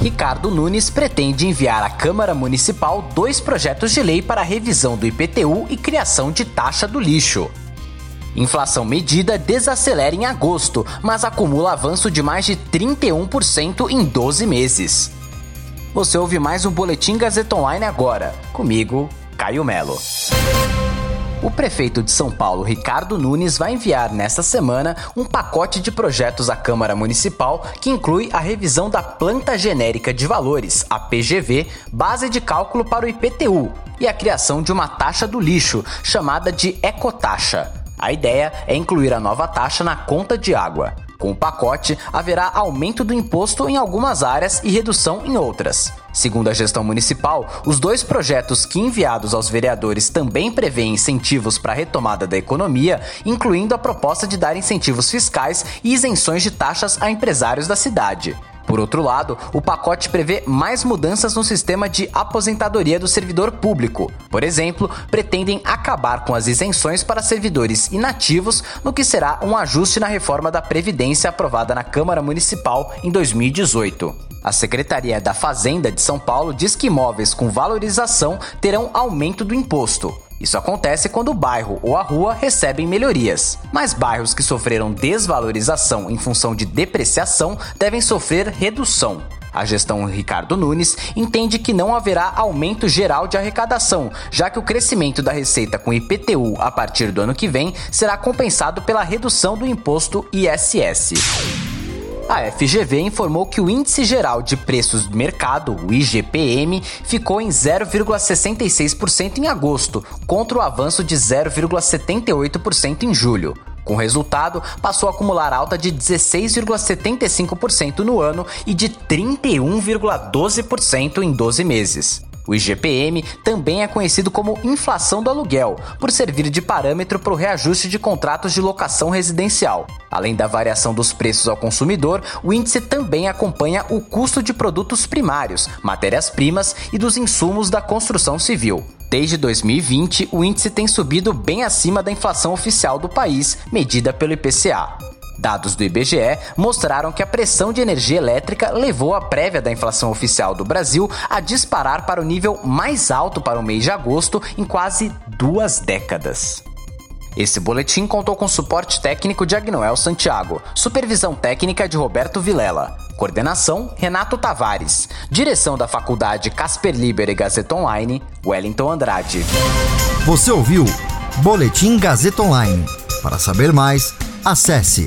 Ricardo Nunes pretende enviar à Câmara Municipal dois projetos de lei para revisão do IPTU e criação de taxa do lixo. Inflação medida desacelera em agosto, mas acumula avanço de mais de 31% em 12 meses. Você ouve mais um Boletim Gazeta Online agora. Comigo, Caio Melo. O prefeito de São Paulo, Ricardo Nunes, vai enviar nesta semana um pacote de projetos à Câmara Municipal que inclui a revisão da Planta Genérica de Valores, a PGV, base de cálculo para o IPTU, e a criação de uma taxa do lixo, chamada de ecotaxa. A ideia é incluir a nova taxa na conta de água. Com o pacote, haverá aumento do imposto em algumas áreas e redução em outras. Segundo a gestão municipal, os dois projetos que enviados aos vereadores também prevêem incentivos para a retomada da economia, incluindo a proposta de dar incentivos fiscais e isenções de taxas a empresários da cidade. Por outro lado, o pacote prevê mais mudanças no sistema de aposentadoria do servidor público. Por exemplo, pretendem acabar com as isenções para servidores inativos, no que será um ajuste na reforma da Previdência aprovada na Câmara Municipal em 2018. A Secretaria da Fazenda de São Paulo diz que imóveis com valorização terão aumento do imposto. Isso acontece quando o bairro ou a rua recebem melhorias, mas bairros que sofreram desvalorização em função de depreciação devem sofrer redução. A gestão Ricardo Nunes entende que não haverá aumento geral de arrecadação, já que o crescimento da receita com IPTU a partir do ano que vem será compensado pela redução do imposto ISS. A FGV informou que o Índice Geral de Preços do Mercado, o IGPM, ficou em 0,66% em agosto, contra o avanço de 0,78% em julho. Com resultado, passou a acumular alta de 16,75% no ano e de 31,12% em 12 meses. O IGPM também é conhecido como inflação do aluguel, por servir de parâmetro para o reajuste de contratos de locação residencial. Além da variação dos preços ao consumidor, o índice também acompanha o custo de produtos primários, matérias-primas e dos insumos da construção civil. Desde 2020, o índice tem subido bem acima da inflação oficial do país, medida pelo IPCA. Dados do IBGE mostraram que a pressão de energia elétrica levou a prévia da inflação oficial do Brasil a disparar para o nível mais alto para o mês de agosto em quase duas décadas. Esse boletim contou com suporte técnico de Agnoel Santiago, supervisão técnica de Roberto Vilela, coordenação Renato Tavares, direção da Faculdade Casper Liber e Gazeta Online, Wellington Andrade. Você ouviu Boletim Gazeta Online. Para saber mais, acesse